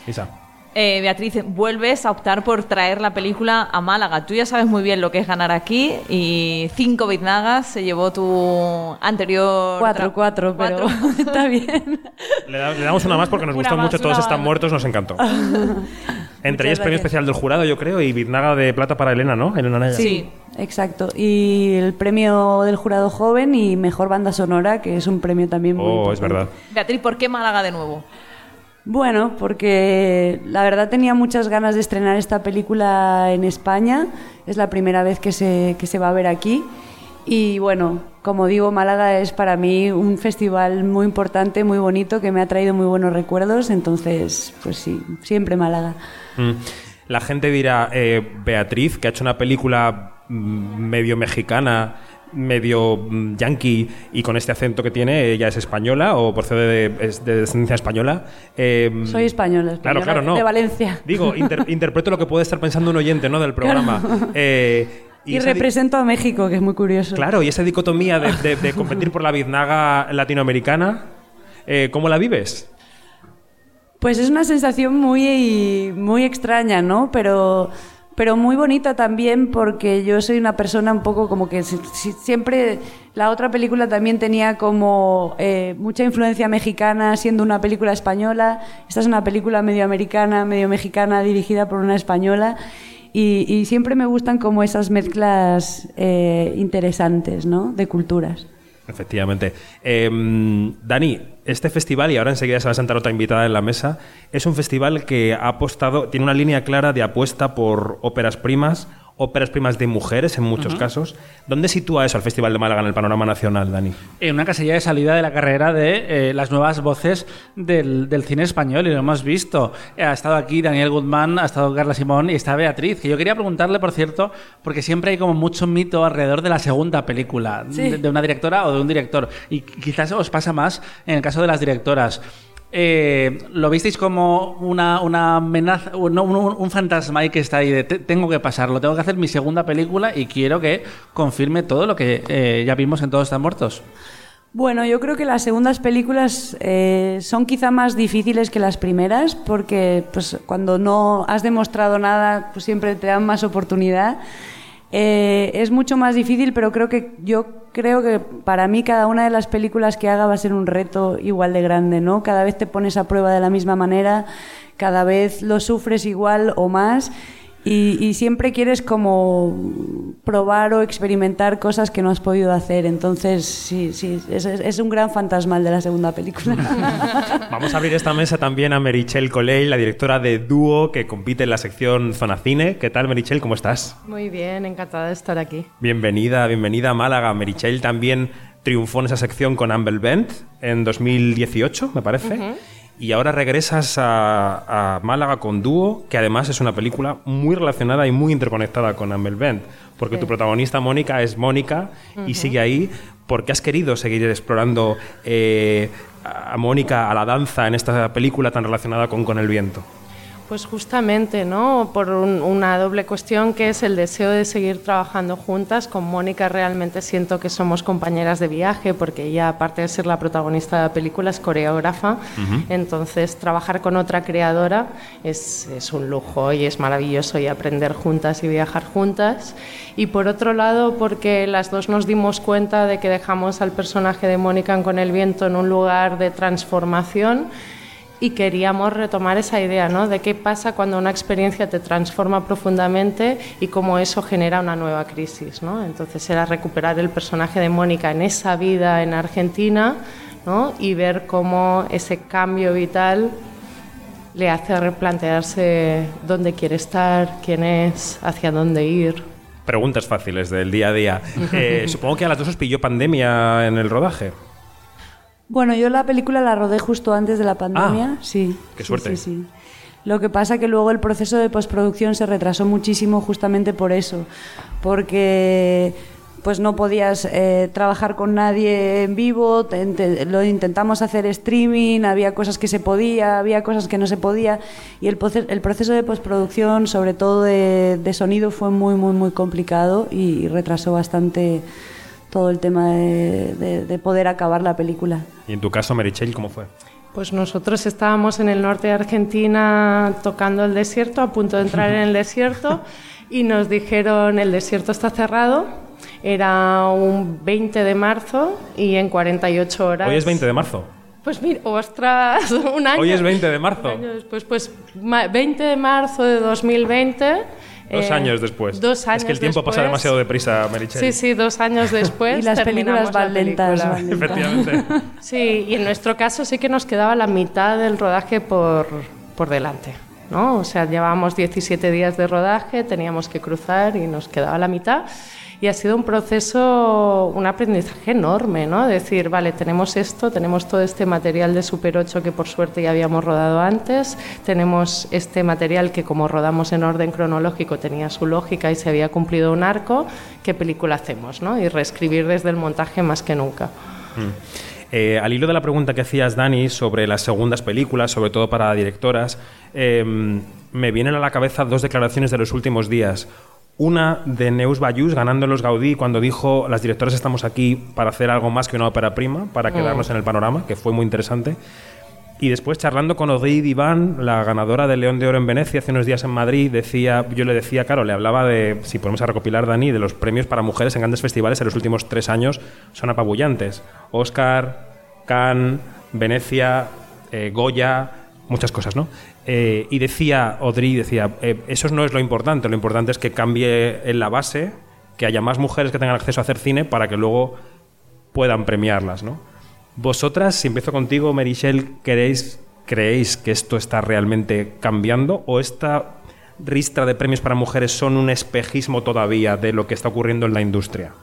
Isa. Eh, Beatriz, vuelves a optar por traer la película a Málaga. Tú ya sabes muy bien lo que es ganar aquí y cinco biznagas se llevó tu anterior... Cuatro, cuatro, pero está bien. Le, da- le damos una más porque nos Una gustó más, mucho, todos están más. muertos, nos encantó. Entre ellas premio especial del jurado, yo creo, y Biznaga de plata para Elena, ¿no? Elena Naya. Sí. Exacto. Y el premio del jurado joven y mejor banda sonora, que es un premio también muy Oh, es importante. verdad. Beatriz, ¿por qué Málaga de nuevo? Bueno, porque la verdad tenía muchas ganas de estrenar esta película en España. Es la primera vez que se, que se va a ver aquí. Y bueno, como digo, Málaga es para mí un festival muy importante, muy bonito, que me ha traído muy buenos recuerdos. Entonces, pues sí, siempre Málaga. Mm. La gente dirá, eh, Beatriz, que ha hecho una película mm, medio mexicana, medio mm, yankee y con este acento que tiene, ella es española o procede de, es de descendencia española. Eh, Soy española, Claro, española claro, no. de Valencia. Digo, inter- interpreto lo que puede estar pensando un oyente ¿no? del programa. Eh, Y, di- represento a México, que es muy curioso. Claro, y esa dicotomía de, de- de competir por la biznaga latinoamericana, eh, ¿cómo la vives? Pues es una sensación muy, muy extraña, ¿no? Pero, pero muy bonita también porque yo soy una persona un poco como que si- si- siempre la otra película también tenía como eh, mucha influencia mexicana siendo una película española. Esta es una película medio americana, medio mexicana dirigida por una española. Y, siempre me gustan como esas mezclas eh, interesantes, ¿no? De culturas. Efectivamente. Eh, Dani, este festival, y ahora enseguida se va a sentar otra invitada en la mesa, es un festival que ha apostado, tiene una línea clara de apuesta por óperas primas, óperas primas de mujeres en muchos casos. ¿Dónde sitúa eso al Festival de Málaga en el panorama nacional, Dani? En una casilla de salida de la carrera de eh, las nuevas voces del, del cine español, y lo hemos visto. Ha estado aquí Daniel Guzmán, ha estado Carla Simón y está Beatriz, que yo quería preguntarle, por cierto, porque siempre hay como mucho mito alrededor de la segunda película, Sí. de, de una directora o de un director. Y quizás os pasa más en el caso de las directoras. Eh, ¿Lo visteis como una, una amenaza, un, un- un fantasma ahí que está ahí de "Te- tengo que pasarlo, tengo que hacer mi segunda película y quiero que confirme todo lo que eh, ya vimos en Todos están muertos? Bueno, yo creo que las segundas películas eh, son quizá más difíciles que las primeras porque pues, cuando no has demostrado nada pues siempre te dan más oportunidad. Eh, es mucho más difícil, pero creo que yo creo que para mí cada una de las películas que haga va a ser un reto igual de grande, ¿no? Cada vez te pones a prueba de la misma manera, cada vez lo sufres igual o más y, siempre quieres como probar o experimentar cosas que no has podido hacer. Entonces, sí, sí, es, un gran fantasmal de la segunda película. Vamos a abrir esta mesa también a Merichel Coley, la directora de Dúo, que compite en la sección Zona Cine. ¿Qué tal, Merichel? ¿Cómo estás? Muy bien, encantada de estar aquí. Bienvenida, bienvenida a Málaga. Merichel también triunfó en esa sección con Amber Bent en 2018, me parece y ahora regresas a, Málaga con Dúo, que además es una película muy relacionada y muy interconectada con Amel Bent, porque tu protagonista Mónica es Mónica y sigue ahí. Porque has querido seguir explorando eh, a Mónica, a la danza en esta película tan relacionada con, con el viento. Pues justamente, ¿no? Por una doble cuestión que es el deseo de seguir trabajando juntas. Con Mónica realmente siento que somos compañeras de viaje porque ella, aparte de ser la protagonista de la película, es coreógrafa. Entonces, trabajar con otra creadora es, es, un lujo y es maravilloso y aprender juntas y viajar juntas. Y por otro lado, porque las dos nos dimos cuenta de que dejamos al personaje de Mónica con el viento en un lugar de transformación y queríamos retomar esa idea ¿no? de qué pasa cuando una experiencia te transforma profundamente y cómo eso genera una nueva crisis. ¿no? Entonces era recuperar el personaje de Mónica en esa vida en Argentina ¿no? y ver cómo ese cambio vital le hace replantearse dónde quiere estar, quién es, hacia dónde ir. Preguntas fáciles del día a día. Eh, supongo que a las dos os pilló pandemia en el rodaje. Bueno, yo la película la rodé justo antes de la pandemia, ah, sí. Qué suerte. Sí, sí, Lo que pasa que luego el proceso de postproducción se retrasó muchísimo justamente por eso, porque pues no podías eh, trabajar con nadie en vivo, lo intentamos hacer streaming, había cosas que se podía, había cosas que no se podía y el, el proceso de postproducción, sobre todo de, sonido, fue muy, muy, muy complicado y retrasó bastante todo el tema de, poder acabar la película. ¿Y en tu caso, Merichel, cómo fue? Pues nosotros estábamos en el norte de Argentina tocando el desierto, a punto de entrar en el desierto, y nos dijeron el desierto está cerrado. Era un 20 de marzo y en 48 horas. Hoy es 20 de marzo. Pues mira, ostras, un año. Hoy es 20 de marzo. después, pues 20 de marzo de 2020 Dos eh, años después. Dos años es que el tiempo pasa demasiado deprisa, Merichel. Sí, sí, dos años después. y las películas van lentas. Efectivamente. Sí, y en nuestro caso sí que nos quedaba la mitad del rodaje por, por delante. ¿no? O sea, llevábamos 17 días de rodaje, teníamos que cruzar y nos quedaba la mitad y ha sido un proceso, un aprendizaje enorme, ¿no? Decir, vale, tenemos esto, tenemos todo este material de Super 8 que por suerte ya habíamos rodado antes, tenemos este material que como rodamos en orden cronológico tenía su lógica y se había cumplido un arco, ¿qué película hacemos, no? Y reescribir desde el montaje más que nunca. Mm. Eh, al hilo de la pregunta que hacías, Dani, sobre las segundas películas, sobre todo para directoras, em, me vienen a la cabeza dos declaraciones de los últimos días. Una de Neus Bayús ganando los Gaudí cuando dijo las directoras estamos aquí para hacer algo más que una ópera prima, para mm. quedarnos en el panorama, que fue muy interesante. Y después charlando con Odrid Iván, la ganadora del León de Oro en Venecia hace unos días en Madrid, decía, yo le decía, claro, le hablaba de, si podemos recopilar, Dani, de los premios para mujeres en grandes festivales en los últimos tres años, son apabullantes. Oscar, Cannes, Venecia, eh, Goya, muchas cosas, ¿no? Eh, y decía, Audrey decía, eh, eso no es lo importante, lo importante es que cambie en la base, que haya más mujeres que tengan acceso a hacer cine para que luego puedan premiarlas, ¿no? Vosotras, si empiezo contigo, Merichel, ¿queréis, ¿creéis que esto está realmente cambiando o esta ristra de premios para mujeres son un espejismo todavía de lo que está ocurriendo en la industria?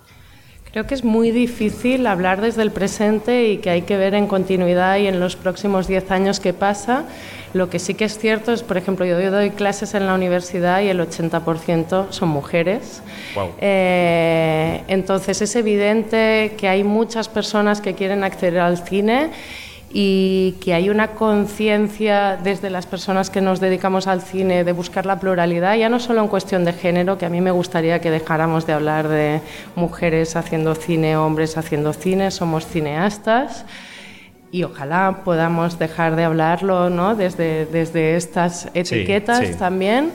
Creo que es muy difícil hablar desde el presente y que hay que ver en continuidad y en los próximos 10 años qué pasa. Lo que sí que es cierto es, por ejemplo, yo doy clases en la universidad y el 80% son mujeres. Eh, entonces es evidente que hay muchas personas que quieren acceder al cine y que hay una conciencia desde las personas que nos dedicamos al cine de buscar la pluralidad, ya no solo en cuestión de género, que a mí me gustaría que dejáramos de hablar de mujeres haciendo cine, hombres haciendo cine, somos cineastas y ojalá podamos dejar de hablarlo ¿no? desde, desde estas etiquetas también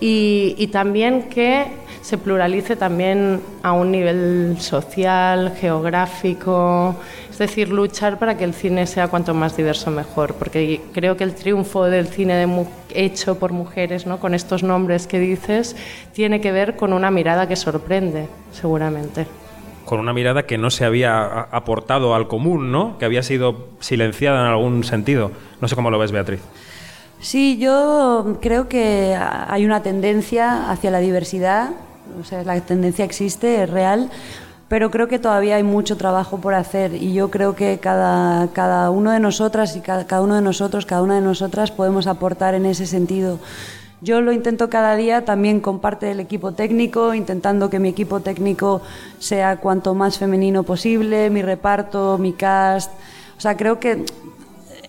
y, y también que se pluralice también a un nivel social, geográfico, es decir, luchar para que el cine sea cuanto más diverso mejor, porque creo que el triunfo del cine de mu- hecho por mujeres, ¿no? con estos nombres que dices, tiene que ver con una mirada que sorprende, seguramente. Con una mirada que no se había aportado al común, ¿no? Que había sido silenciada en algún sentido. No sé cómo lo ves, Beatriz. Sí, yo creo que hay una tendencia hacia la diversidad, o sea, la tendencia existe, es real, pero creo que todavía hay mucho trabajo por hacer y yo creo que cada, cada uno de nosotras y cada, cada uno de nosotros, cada una de nosotras podemos aportar en ese sentido. Yo lo intento cada día también con parte del equipo técnico, intentando que mi equipo técnico sea cuanto más femenino posible, mi reparto, mi cast. O sea, creo que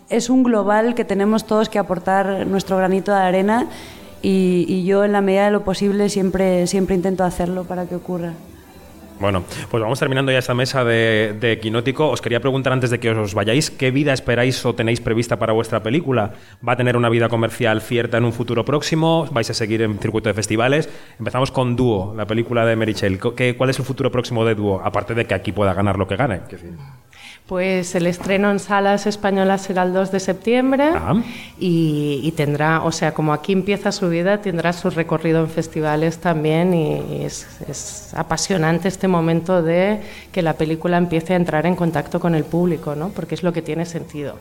es un global que tenemos todos que aportar nuestro granito de arena y, y yo en la medida de lo posible siempre, siempre intento hacerlo para que ocurra. Bueno, pues vamos terminando ya esta mesa de, de Quinótico. Os quería preguntar antes de que os vayáis, ¿qué vida esperáis o tenéis prevista para vuestra película? ¿Va a tener una vida comercial cierta en un futuro próximo? ¿Vais a seguir en circuito de festivales? Empezamos con Dúo, la película de Merichel. ¿Qué- ¿Cuál es el futuro próximo de Dúo? Aparte de que aquí pueda ganar lo que gane. Pues el estreno en salas españolas será el 2 de septiembre Ah. y, y tendrá, o sea, como aquí empieza su vida, tendrá su recorrido en festivales también y es, es apasionante este momento de que la película empiece a entrar en contacto con el público, ¿no? Porque es lo que tiene sentido.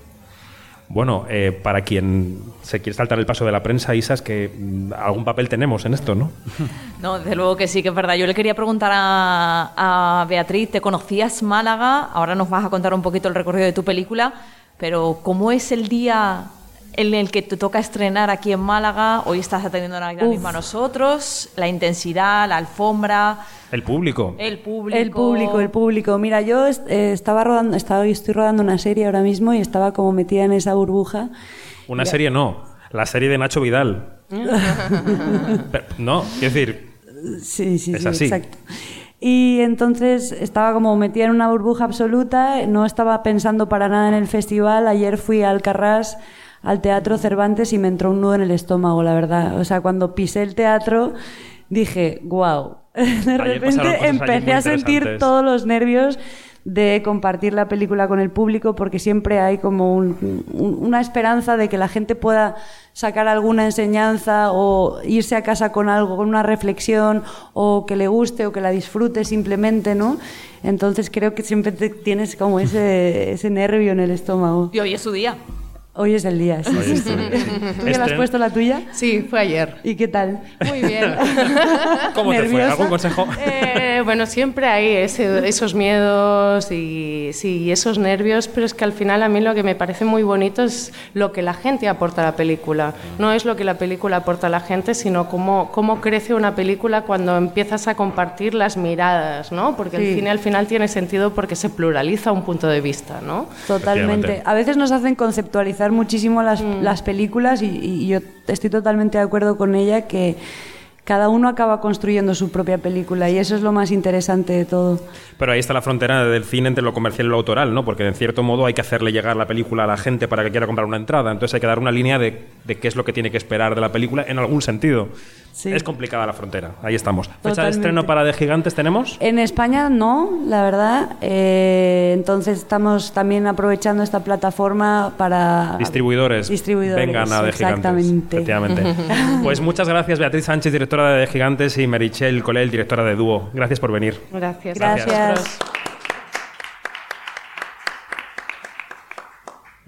Bueno, eh, para quien se quiere saltar el paso de la prensa, Isas, que mm, algún papel tenemos en esto, ¿no? No, desde luego que sí, que es verdad. Yo le quería preguntar a, a Beatriz, ¿te conocías Málaga? Ahora nos vas a contar un poquito el recorrido de tu película, pero ¿cómo es el día en el que te toca estrenar aquí en Málaga? Hoy estás atendiendo a Uf. misma a nosotros, la intensidad, la alfombra, El público. el público. El público, el público. Mira, yo eh, estaba rodando, estaba, estoy rodando una serie ahora mismo y estaba como metida en esa burbuja. Una serie no, la serie de Nacho Vidal. Pero, no, quiero decir, Sí, sí, Es sí, así. exacto. Y entonces estaba como metida en una burbuja absoluta, no estaba pensando para nada en el festival. Ayer fui al Carrás, al Teatro Cervantes, y me entró un nudo en el estómago, la verdad. O sea, cuando pisé el teatro dije, wow. De repente empecé a sentir todos los nervios de compartir la película con el público porque siempre hay como un- un- una esperanza de que la gente pueda sacar alguna enseñanza o irse a casa con algo, con una reflexión o que le guste o que la disfrute simplemente, ¿no? Entonces creo que siempre te- tienes como ese, ese nervio en el estómago. Y hoy es su día. Hoy es el día, sí, Hoy sí, sí. ¿Tú ya has Estren- puesto la tuya? Sí, fue ayer. ¿Y qué tal? Muy bien. ¿cómo te fue? ¿Algún consejo? Eh, bueno, siempre hay ese- esos miedos y sí, esos nervios, pero es que al final a mí lo que me parece muy bonito es lo que la gente aporta a la película. No es lo que la película aporta a la gente, sino cómo, cómo crece una película cuando empiezas a compartir las miradas, ¿no? Porque el cine al final tiene sentido porque se pluraliza un punto de vista, ¿no? Totalmente. A veces nos hacen conceptualizar muchísimo las, las películas y, y yo estoy totalmente de acuerdo con ella que cada uno acaba construyendo su propia película y eso es lo más interesante de todo. Pero ahí está la frontera del cine entre lo comercial y lo autoral, ¿no? Porque en cierto modo hay que hacerle llegar la película a la gente para que quiera comprar una entrada. Entonces hay que dar una línea de, de qué es lo que tiene que esperar de la película en algún sentido. Sí. Es complicada la frontera. Ahí estamos. ¿Fecha de estreno para De Gigantes tenemos? En España no, la verdad. Eh, entonces estamos también aprovechando esta plataforma para... Distribuidores. Distribuidores, Vengan a De Gigantes. exactamente. Efectivamente. Pues muchas gracias, Beatriz Sánchez, directora de De Gigantes, y Merichel Colel, directora de Dúo. Gracias por venir. Gracias. Gracias.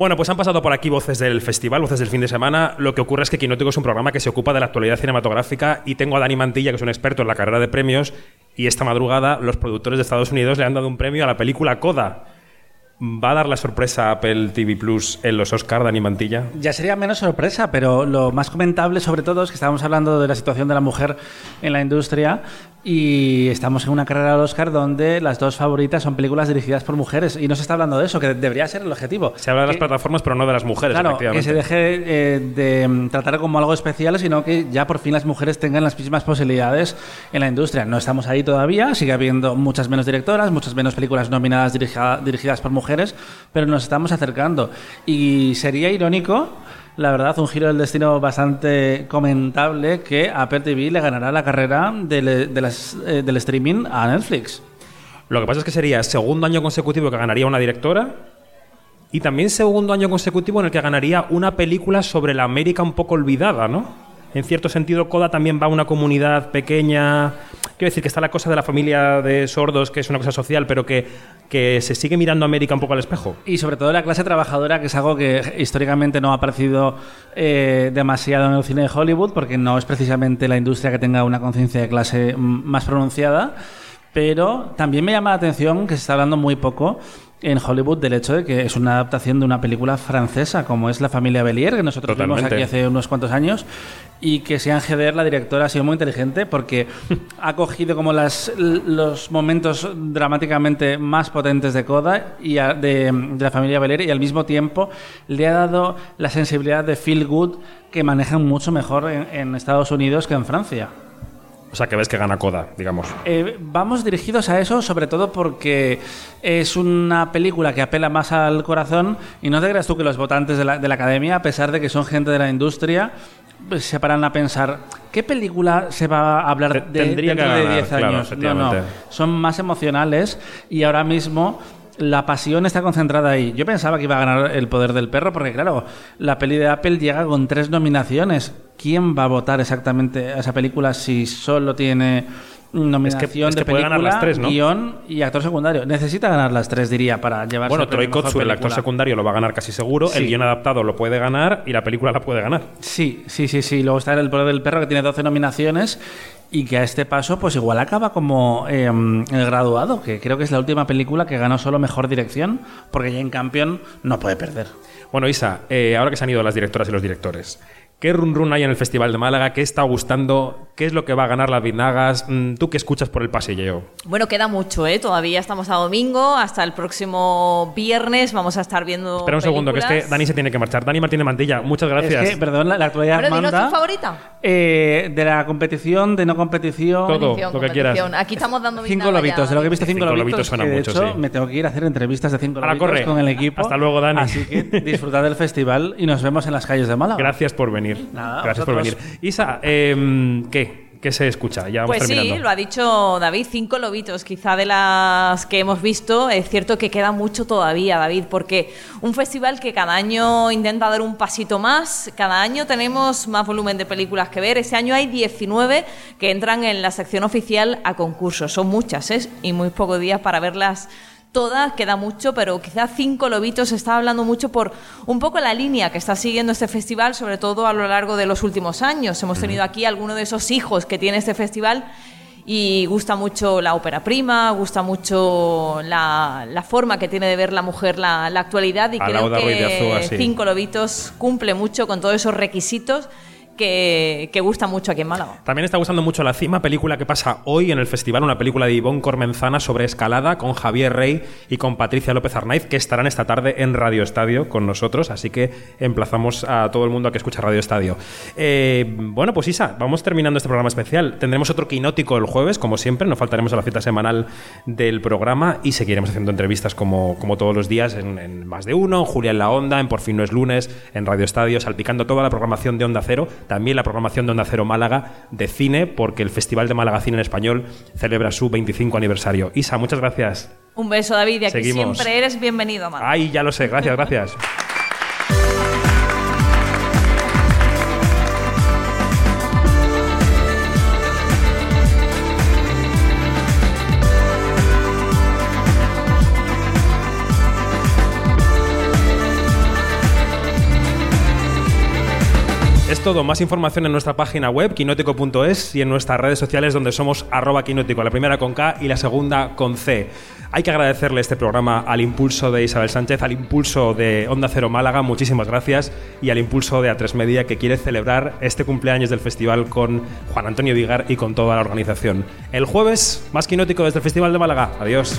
Bueno, pues han pasado por aquí voces del festival, voces del fin de semana. Lo que ocurre es que Quinótico es un programa que se ocupa de la actualidad cinematográfica y tengo a Dani Mantilla, que es un experto en la carrera de premios, y esta madrugada los productores de Estados Unidos le han dado un premio a la película Coda. ¿Va a dar la sorpresa Apple TV Plus en los Oscar, Dani Mantilla? Ya sería menos sorpresa, pero lo más comentable sobre todo es que estábamos hablando de la situación de la mujer en la industria y estamos en una carrera al Oscar donde las dos favoritas son películas dirigidas por mujeres y no se está hablando de eso, que debería ser el objetivo. Se habla de las Que- plataformas, pero no de las mujeres, Claro, que se deje eh, de mm, tratar como algo especial, sino que ya por fin las mujeres tengan las mismas posibilidades en la industria. No estamos ahí todavía, sigue habiendo muchas menos directoras, muchas menos películas nominadas dirija- dirigidas por mujeres, pero nos estamos acercando. Y sería irónico la verdad, un giro del destino bastante comentable que Apple TV le ganará la carrera del, eh, del streaming a Netflix. Lo que pasa es que sería segundo año consecutivo que ganaría una directora y también segundo año consecutivo en el que ganaría una película sobre la América un poco olvidada, ¿no? En cierto sentido, Coda también va a una comunidad pequeña. Quiero decir que está la cosa de la familia de sordos, que es una cosa social, pero que, que se sigue mirando a América un poco al espejo. Y sobre todo la clase trabajadora, que es algo que históricamente no ha aparecido eh, demasiado en el cine de Hollywood, porque no es precisamente la industria que tenga una conciencia de clase mm, más pronunciada. Pero también me llama la atención que se está hablando muy poco en Hollywood del hecho de que es una adaptación de una película francesa, como es La familia Belier, que nosotros vimos Totalmente. aquí hace unos cuantos años, y que Sean Heder, la directora, ha sido muy inteligente porque ha cogido como las, los momentos dramáticamente más potentes de Coda y a- de, de la familia Belier y al mismo tiempo le ha dado la sensibilidad de feel good que manejan mucho mejor en, en Estados Unidos que en Francia. O sea, que ves que gana Coda, digamos. Eh, vamos dirigidos a eso, sobre todo porque es una película que apela más al corazón y no te creas tú que los votantes de la, de la academia, a pesar de que son gente de la industria, pues se paran a pensar, ¿qué película se va a hablar de, tendría que dentro de ganar, 10 claro, años? no, no, efectivamente. son más emocionales y ahora mismo la pasión está concentrada ahí. Yo pensaba que iba a ganar El Poder del Perro porque, claro, la peli de Apple llega con tres nominaciones. ¿Quién va a votar exactamente a esa película si solo tiene nominación es que de puede ganar película, las tres, ¿no? guion y actor secundario? Necesita ganar las tres, diría, para llevarse Bueno, Troy Kotsur, el actor secundario, lo va a ganar casi seguro. Sí. El guion adaptado lo puede ganar y la película la puede ganar. Sí, sí, sí, sí. Luego está El Poder del Perro, que tiene 12 nominaciones y que a este paso, pues igual acaba como eh, El Graduado, que creo que es la última película que ganó solo Mejor Dirección, porque ya en Campion no puede perder. Bueno, Isa, eh, ahora que se han ido las directoras y los directores, ¿qué run run hay en el Festival de Málaga? ¿Qué está gustando? ¿Qué es lo que va a ganar las Vinagas? Mm, ¿Tú qué escuchas por el pasillo? Bueno, queda mucho, ¿eh? Todavía estamos a domingo, hasta el próximo viernes vamos a estar viendo. Espera un segundo, que es que. Dani se tiene que marchar. Dani Martínez Mantilla, muchas gracias. Es que, perdón, la, la actualidad Pero dinos manda tu favorita. eh, de la competición, de no competición. Todo, Competición, lo que quieras. Aquí estamos dando Cinco lobitos, de lo que he visto cinco, Cinco lobitos, lobitos suena que de mucho, hecho sí. me tengo que ir a hacer entrevistas de cinco Ahora lobitos corre. con el equipo. Hasta luego, Dani. Así que disfrutad del festival y nos vemos en las calles de Málaga. Gracias por venir. Nada, gracias por venir. Isa, eh, ¿qué? ¿Qué se escucha? Ya vamos Pues sí, lo ha dicho David, cinco lobitos, quizá de las que hemos visto. Es cierto que queda mucho todavía, David, porque un festival que cada año intenta dar un pasito más, cada año tenemos más volumen de películas que ver. Ese año hay 19 que entran en la sección oficial a concurso. Son muchas, ¿eh? Y muy pocos días para verlas todas, queda mucho, pero quizás cinco lobitos se está hablando mucho por un poco la línea que está siguiendo este festival, sobre todo a lo largo de los últimos años. Hemos tenido aquí algunos de esos hijos que tiene este festival y gusta mucho la ópera prima, gusta mucho la, la forma que tiene de ver la mujer la, la actualidad y A creo que Azúa, sí. Cinco Lobitos cumple mucho con todos esos requisitos que, gusta mucho aquí en Málaga. También está gustando mucho La Cima, película que pasa hoy en el festival, una película de Ivonne Cormenzana sobre escalada con Javier Rey y con Patricia López Arnaiz, que estarán esta tarde en Radio Estadio con nosotros, así que emplazamos a todo el mundo a que escuche Radio Estadio. Eh, bueno, pues Isa, vamos terminando este programa especial. Tendremos otro quinótico el jueves, como siempre, nos faltaremos a la cita semanal del programa y seguiremos haciendo entrevistas como, como todos los días en, en Más de Uno, en Julia en la Onda, en Por fin no es lunes, en Radio Estadio, salpicando toda la programación de Onda Cero, también la programación de Onda Cero Málaga de cine, porque el Festival de Málaga Cine en Español celebra su 25 aniversario. Isa, muchas gracias. Un beso, David, y aquí Seguimos. siempre eres bienvenido, Málaga. Ay, ya lo sé, gracias, gracias. Todo, más información en nuestra página web, quinótico.es, y en nuestras redes sociales donde somos arroba quinótico, la primera con K y la segunda con C. Hay que agradecerle este programa al impulso de Isabel Sánchez, al impulso de Onda Cero Málaga, muchísimas gracias, y al impulso de A3 Media que quiere celebrar este cumpleaños del festival con Juan Antonio Vigar y con toda la organización. El jueves, más quinótico desde el Festival de Málaga. Adiós.